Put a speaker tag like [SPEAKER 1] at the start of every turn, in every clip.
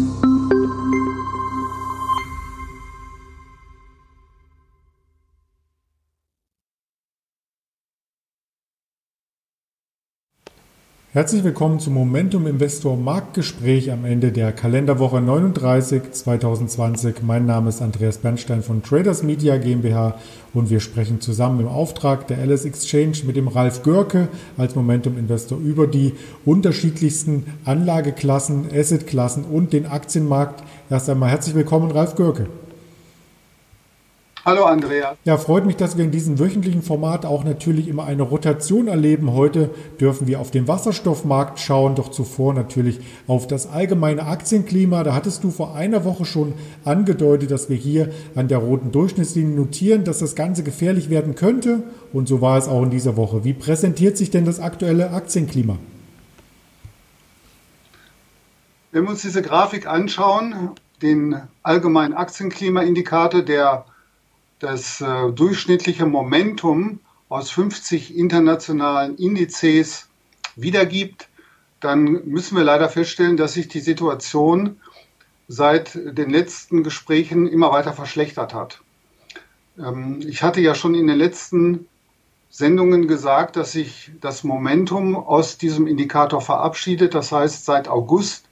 [SPEAKER 1] Thank you. Herzlich willkommen zum Momentum Investor Marktgespräch am Ende der Kalenderwoche 39 2020. Mein Name ist Andreas Bernstein von Traders Media GmbH und wir sprechen zusammen im Auftrag der LS Exchange mit dem Ralf Görke als Momentum Investor über die unterschiedlichsten Anlageklassen, Assetklassen und den Aktienmarkt. Erst einmal herzlich willkommen, Ralf Görke.
[SPEAKER 2] Hallo Andrea.
[SPEAKER 1] Ja, freut mich, dass wir in diesem wöchentlichen Format auch natürlich immer eine Rotation erleben. Heute dürfen wir auf den Wasserstoffmarkt schauen, doch zuvor natürlich auf das allgemeine Aktienklima. Da hattest du vor einer Woche schon angedeutet, dass wir hier an der roten Durchschnittslinie notieren, dass das Ganze gefährlich werden könnte. Und so war es auch in dieser Woche. Wie präsentiert sich denn das aktuelle Aktienklima?
[SPEAKER 2] Wenn wir uns diese Grafik anschauen, den allgemeinen Aktienklimaindikator, der das äh, durchschnittliche Momentum aus 50 internationalen Indizes wiedergibt, dann müssen wir leider feststellen, dass sich die Situation seit den letzten Gesprächen immer weiter verschlechtert hat. Ähm, ich hatte ja schon in den letzten Sendungen gesagt, dass sich das Momentum aus diesem Indikator verabschiedet. Das heißt, seit August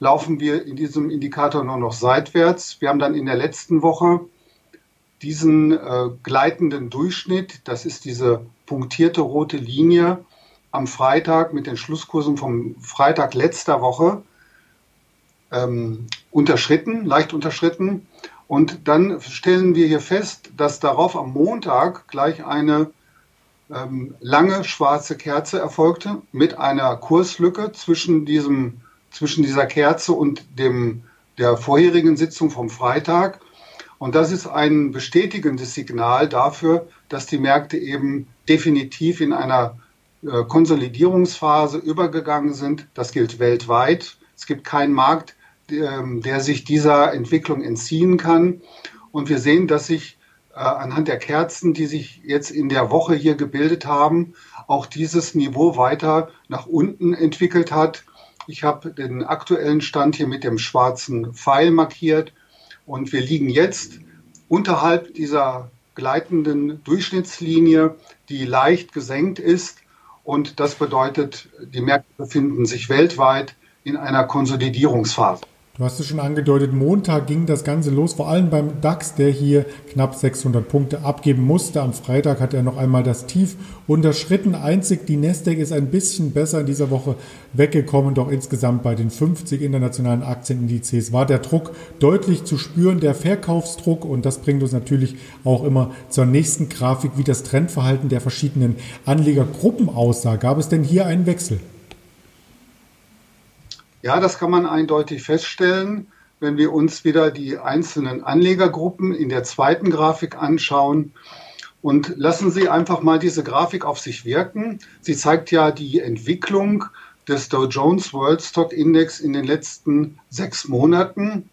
[SPEAKER 2] laufen wir in diesem Indikator nur noch seitwärts. Wir haben dann in der letzten Woche diesen äh, gleitenden Durchschnitt, das ist diese punktierte rote Linie, am Freitag mit den Schlusskursen vom Freitag letzter Woche ähm, unterschritten, leicht unterschritten. Und dann stellen wir hier fest, dass darauf am Montag gleich eine ähm, lange schwarze Kerze erfolgte mit einer Kurslücke zwischen, diesem, zwischen dieser Kerze und dem, der vorherigen Sitzung vom Freitag. Und das ist ein bestätigendes Signal dafür, dass die Märkte eben definitiv in einer äh, Konsolidierungsphase übergegangen sind. Das gilt weltweit. Es gibt keinen Markt, ähm, der sich dieser Entwicklung entziehen kann. Und wir sehen, dass sich äh, anhand der Kerzen, die sich jetzt in der Woche hier gebildet haben, auch dieses Niveau weiter nach unten entwickelt hat. Ich habe den aktuellen Stand hier mit dem schwarzen Pfeil markiert. Und wir liegen jetzt unterhalb dieser gleitenden Durchschnittslinie, die leicht gesenkt ist. Und das bedeutet, die Märkte befinden sich weltweit in einer Konsolidierungsphase.
[SPEAKER 1] Du hast es schon angedeutet, Montag ging das Ganze los, vor allem beim DAX, der hier knapp 600 Punkte abgeben musste. Am Freitag hat er noch einmal das Tief unterschritten. Einzig die Nasdaq ist ein bisschen besser in dieser Woche weggekommen, doch insgesamt bei den 50 internationalen Aktienindizes war der Druck deutlich zu spüren, der Verkaufsdruck. Und das bringt uns natürlich auch immer zur nächsten Grafik, wie das Trendverhalten der verschiedenen Anlegergruppen aussah. Gab es denn hier einen Wechsel?
[SPEAKER 2] Ja, das kann man eindeutig feststellen, wenn wir uns wieder die einzelnen Anlegergruppen in der zweiten Grafik anschauen. Und lassen Sie einfach mal diese Grafik auf sich wirken. Sie zeigt ja die Entwicklung des Dow Jones World Stock Index in den letzten sechs Monaten.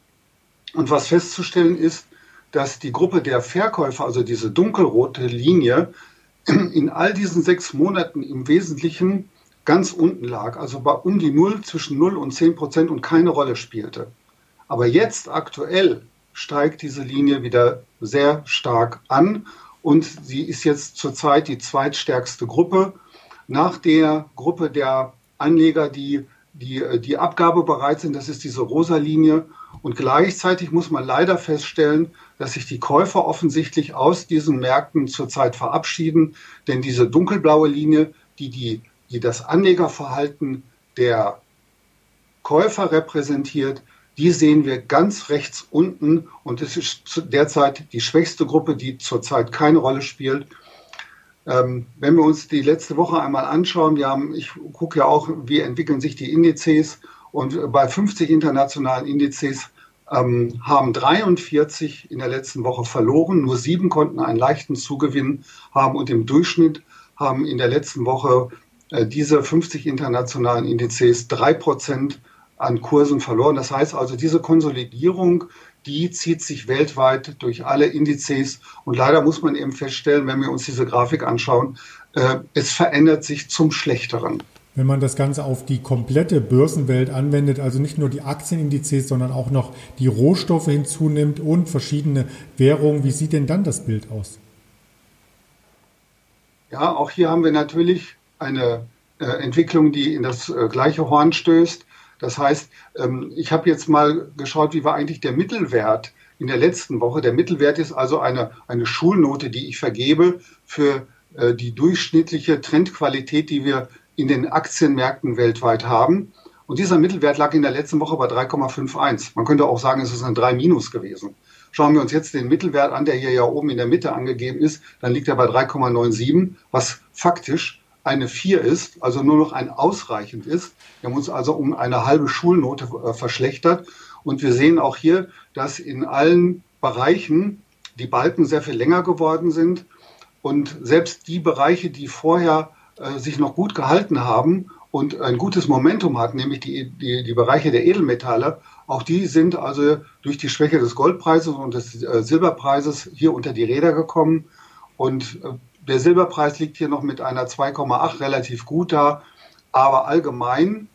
[SPEAKER 2] Und was festzustellen ist, dass die Gruppe der Verkäufer, also diese dunkelrote Linie, in all diesen sechs Monaten im Wesentlichen ganz unten lag, also bei um die Null, zwischen 0 und 10 Prozent und keine Rolle spielte. Aber jetzt aktuell steigt diese Linie wieder sehr stark an und sie ist jetzt zurzeit die zweitstärkste Gruppe nach der Gruppe der Anleger, die die, die Abgabe bereit sind. Das ist diese rosa Linie. Und gleichzeitig muss man leider feststellen, dass sich die Käufer offensichtlich aus diesen Märkten zurzeit verabschieden. Denn diese dunkelblaue Linie, die die die das Anlegerverhalten der Käufer repräsentiert, die sehen wir ganz rechts unten. Und es ist derzeit die schwächste Gruppe, die zurzeit keine Rolle spielt. Ähm, wenn wir uns die letzte Woche einmal anschauen, wir haben, ich gucke ja auch, wie entwickeln sich die Indizes. Und bei 50 internationalen Indizes ähm, haben 43 in der letzten Woche verloren, nur sieben konnten einen leichten Zugewinn haben. Und im Durchschnitt haben in der letzten Woche äh, diese 50 internationalen Indizes drei Prozent an Kursen verloren. Das heißt also, diese Konsolidierung, die zieht sich weltweit durch alle Indizes. Und leider muss man eben feststellen, wenn wir uns diese Grafik anschauen, äh, es verändert sich zum Schlechteren.
[SPEAKER 1] Wenn man das Ganze auf die komplette Börsenwelt anwendet, also nicht nur die Aktienindizes, sondern auch noch die Rohstoffe hinzunimmt und verschiedene Währungen, wie sieht denn dann das Bild aus?
[SPEAKER 2] Ja, auch hier haben wir natürlich eine äh, Entwicklung, die in das äh, gleiche Horn stößt. Das heißt, ähm, ich habe jetzt mal geschaut, wie war eigentlich der Mittelwert in der letzten Woche. Der Mittelwert ist also eine, eine Schulnote, die ich vergebe für äh, die durchschnittliche Trendqualität, die wir in den Aktienmärkten weltweit haben. Und dieser Mittelwert lag in der letzten Woche bei 3,51. Man könnte auch sagen, es ist ein 3 minus gewesen. Schauen wir uns jetzt den Mittelwert an, der hier ja oben in der Mitte angegeben ist, dann liegt er bei 3,97, was faktisch eine 4 ist, also nur noch ein ausreichend ist. Wir haben uns also um eine halbe Schulnote äh, verschlechtert. Und wir sehen auch hier, dass in allen Bereichen die Balken sehr viel länger geworden sind. Und selbst die Bereiche, die vorher äh, sich noch gut gehalten haben und ein gutes Momentum hatten, nämlich die, die, die Bereiche der Edelmetalle, auch die sind also durch die Schwäche des Goldpreises und des äh, Silberpreises hier unter die Räder gekommen. Und der Silberpreis liegt hier noch mit einer 2,8 relativ gut da. Aber allgemein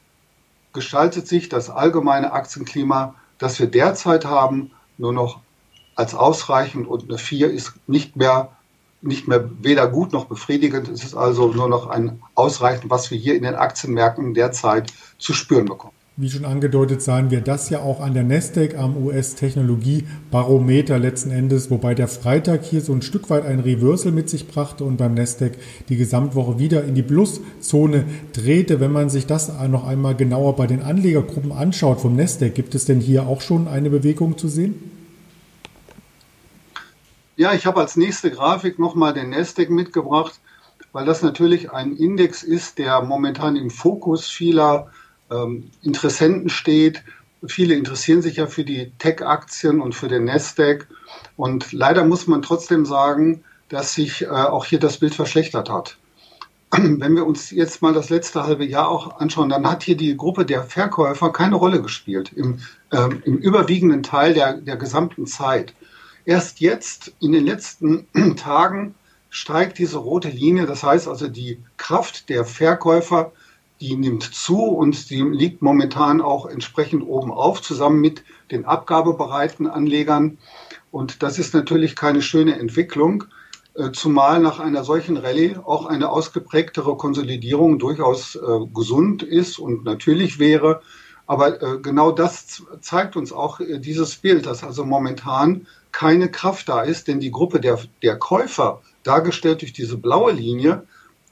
[SPEAKER 2] gestaltet sich das allgemeine Aktienklima, das wir derzeit haben, nur noch als ausreichend und eine 4 ist nicht mehr, nicht mehr weder gut noch befriedigend. Es ist also nur noch ein ausreichend, was wir hier in den Aktienmärkten derzeit zu spüren bekommen.
[SPEAKER 1] Wie schon angedeutet, sahen wir das ja auch an der Nasdaq am US-Technologie-Barometer letzten Endes, wobei der Freitag hier so ein Stück weit ein Reversal mit sich brachte und beim Nasdaq die Gesamtwoche wieder in die Pluszone drehte. Wenn man sich das noch einmal genauer bei den Anlegergruppen anschaut vom Nasdaq, gibt es denn hier auch schon eine Bewegung zu sehen?
[SPEAKER 2] Ja, ich habe als nächste Grafik nochmal den Nasdaq mitgebracht, weil das natürlich ein Index ist, der momentan im Fokus vieler ähm, Interessenten steht. Viele interessieren sich ja für die Tech-Aktien und für den Nasdaq. Und leider muss man trotzdem sagen, dass sich äh, auch hier das Bild verschlechtert hat. Wenn wir uns jetzt mal das letzte halbe Jahr auch anschauen, dann hat hier die Gruppe der Verkäufer keine Rolle gespielt im, ähm, im überwiegenden Teil der, der gesamten Zeit. Erst jetzt, in den letzten Tagen, steigt diese rote Linie. Das heißt also, die Kraft der Verkäufer die nimmt zu und die liegt momentan auch entsprechend oben auf, zusammen mit den abgabebereiten Anlegern. Und das ist natürlich keine schöne Entwicklung, äh, zumal nach einer solchen Rallye auch eine ausgeprägtere Konsolidierung durchaus äh, gesund ist und natürlich wäre. Aber äh, genau das zeigt uns auch dieses Bild, dass also momentan keine Kraft da ist, denn die Gruppe der, der Käufer, dargestellt durch diese blaue Linie,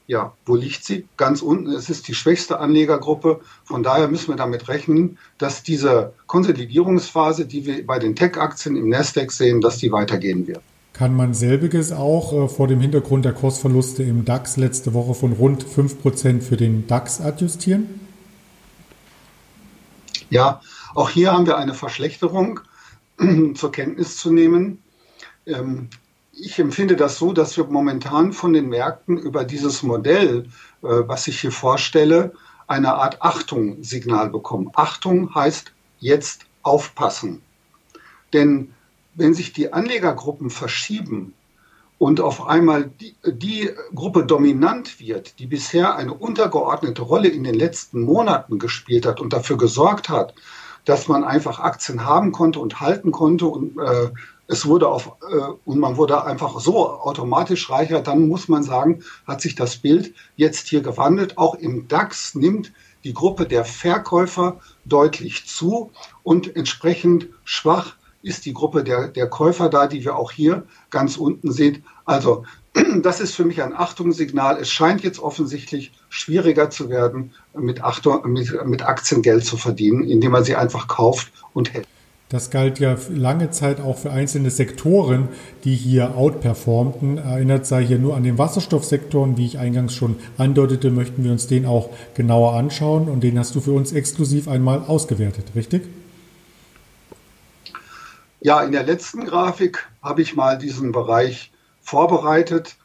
[SPEAKER 2] ja, wo liegt sie? Ganz unten. Es ist die schwächste Anlegergruppe. Von daher müssen wir damit rechnen, dass diese Konsolidierungsphase, die wir bei den Tech-Aktien im Nasdaq sehen, dass die weitergehen wird.
[SPEAKER 1] Kann man selbiges auch äh, vor dem Hintergrund der Kursverluste im DAX letzte Woche von rund 5% für den DAX adjustieren?
[SPEAKER 2] Ja, auch hier haben wir eine Verschlechterung zur Kenntnis zu nehmen. Ähm, ich empfinde das so, dass wir momentan von den Märkten über dieses Modell, äh, was ich hier vorstelle, eine Art Achtung-Signal bekommen. Achtung heißt jetzt aufpassen. Denn wenn sich die Anlegergruppen verschieben und auf einmal die, die, Gruppe dominant wird, die bisher eine untergeordnete Rolle in den letzten Monaten gespielt hat und dafür gesorgt hat, dass man einfach Aktien haben konnte und halten konnte und äh, es wurde auf, äh, und man wurde einfach so automatisch reicher, dann muss man sagen, hat sich das Bild jetzt hier gewandelt. Auch im DAX nimmt die Gruppe der Verkäufer deutlich zu und entsprechend schwach ist die Gruppe der, der Käufer da, die wir auch hier ganz unten sehen. Also das ist für mich ein Achtungssignal. Es scheint jetzt offensichtlich schwieriger zu werden, mit, Achtung, mit, mit Aktien Geld zu verdienen, indem man sie einfach kauft und hält.
[SPEAKER 1] Das galt ja lange Zeit auch für einzelne Sektoren, die hier outperformten. Erinnert sei hier nur an den Wasserstoffsektoren, wie ich eingangs schon andeutete, möchten wir uns den auch genauer anschauen und den hast du für uns exklusiv einmal ausgewertet, richtig?
[SPEAKER 2] Ja, in der letzten Grafik habe ich mal diesen Bereich vorbereitet.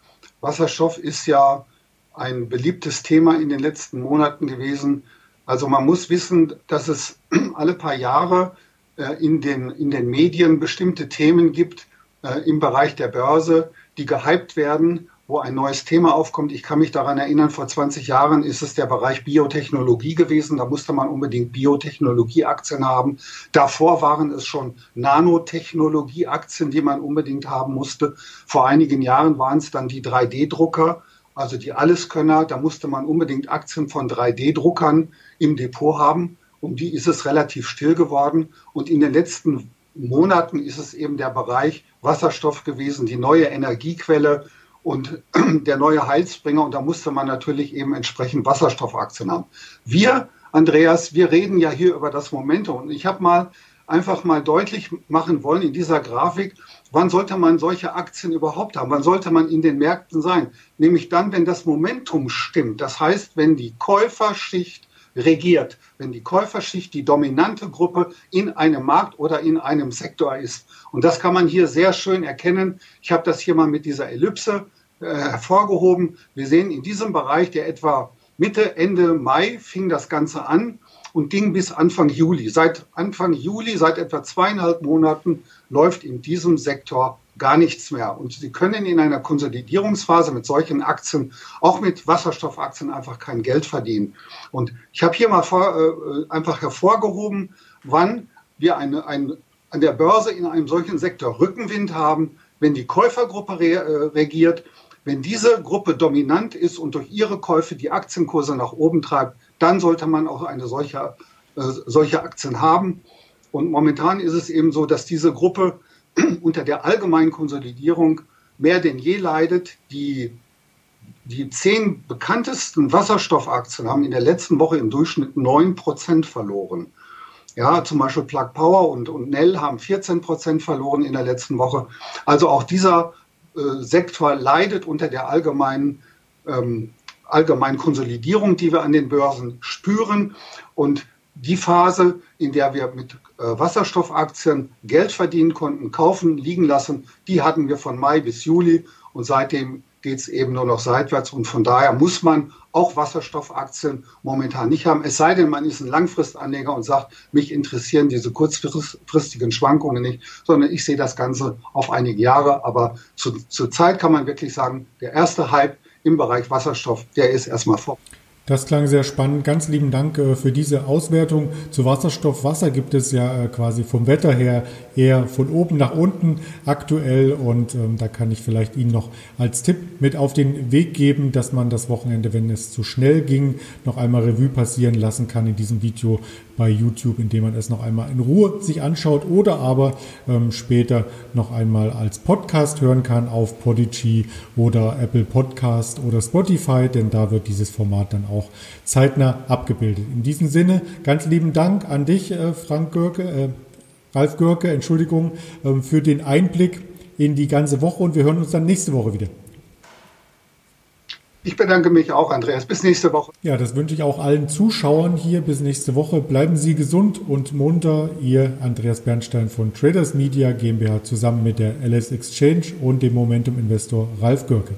[SPEAKER 2] Wasserstoff ist ja ein beliebtes Thema in den letzten Monaten gewesen. Also man muss wissen, dass es alle paar Jahre äh, in, den, in den Medien bestimmte Themen gibt äh, im Bereich der Börse, die gehypt werden, wo ein neues Thema aufkommt. Ich kann mich daran erinnern, vor 20 Jahren ist es der Bereich Biotechnologie gewesen. Da musste man unbedingt Biotechnologieaktien haben. Davor waren es schon Nanotechnologieaktien, die man unbedingt haben musste. Vor einigen Jahren waren es dann die 3D-Drucker, also die Alleskönner. Da musste man unbedingt Aktien von 3D-Druckern im Depot haben. Um die ist es relativ still geworden. Und in den letzten Monaten ist es eben der Bereich Wasserstoff gewesen, die neue Energiequelle und der neue Heilsbringer. Und da musste man natürlich eben entsprechend Wasserstoffaktien haben. Wir, Andreas, wir reden ja hier über das Momentum. Und ich habe mal einfach mal deutlich machen wollen in dieser Grafik, wann sollte man solche Aktien überhaupt haben? Wann sollte man in den Märkten sein? Nämlich dann, wenn das Momentum stimmt. Das heißt, wenn die Käuferschicht regiert, wenn die Käuferschicht die dominante Gruppe in einem Markt oder in einem Sektor ist. Und das kann man hier sehr schön erkennen. Ich habe das hier mal mit dieser Ellipse äh, hervorgehoben. Wir sehen in diesem Bereich, der etwa Mitte, Ende Mai fing das Ganze an und ging bis Anfang Juli. Seit Anfang Juli, seit etwa zweieinhalb Monaten, läuft in diesem Sektor gar nichts mehr. Und Sie können in einer Konsolidierungsphase mit solchen Aktien, auch mit Wasserstoffaktien, einfach kein Geld verdienen. Und ich habe hier mal vor, äh, einfach hervorgehoben, wann wir eine, ein, an der Börse in einem solchen Sektor Rückenwind haben, wenn die Käufergruppe re, äh, regiert, wenn diese Gruppe dominant ist und durch ihre Käufe die Aktienkurse nach oben treibt, dann sollte man auch eine solche, äh, solche Aktien haben. Und momentan ist es eben so, dass diese Gruppe unter der allgemeinen Konsolidierung mehr denn je leidet. Die, die zehn bekanntesten Wasserstoffaktien haben in der letzten Woche im Durchschnitt 9% verloren. Ja, zum Beispiel Plug Power und, und Nell haben 14% verloren in der letzten Woche. Also auch dieser äh, Sektor leidet unter der allgemeinen, ähm, allgemeinen Konsolidierung, die wir an den Börsen spüren. Und die Phase, in der wir mit äh, Wasserstoffaktien Geld verdienen konnten, kaufen, liegen lassen, die hatten wir von Mai bis Juli und seitdem geht es eben nur noch seitwärts und von daher muss man auch Wasserstoffaktien momentan nicht haben. Es sei denn, man ist ein Langfristanleger und sagt, mich interessieren diese kurzfristigen Schwankungen nicht, sondern ich sehe das Ganze auf einige Jahre. Aber zu, zur Zeit kann man wirklich sagen, der erste Hype im Bereich Wasserstoff, der ist erstmal vorbei.
[SPEAKER 1] Das klang sehr spannend. Ganz lieben Dank äh, für diese Auswertung. Zu Wasserstoff. Wasser gibt es ja äh, quasi vom Wetter her eher von oben nach unten aktuell. Und ähm, da kann ich vielleicht Ihnen noch als Tipp mit auf den Weg geben, dass man das Wochenende, wenn es zu schnell ging, noch einmal Revue passieren lassen kann in diesem Video bei YouTube, indem man es noch einmal in Ruhe sich anschaut oder aber ähm, später noch einmal als Podcast hören kann auf Podigy oder Apple Podcast oder Spotify, denn da wird dieses Format dann zeitnah abgebildet. In diesem Sinne, ganz lieben Dank an dich, äh, Frank Görke, äh, Ralf Görke, Entschuldigung, äh, für den Einblick in die ganze Woche und wir hören uns dann nächste Woche wieder.
[SPEAKER 2] Ich bedanke mich auch, Andreas. Bis nächste Woche.
[SPEAKER 1] Ja, das wünsche ich auch allen Zuschauern hier. Bis nächste Woche. Bleiben Sie gesund und munter. Ihr Andreas Bernstein von Traders Media GmbH zusammen mit der LS Exchange und dem Momentum Investor Ralf Görke.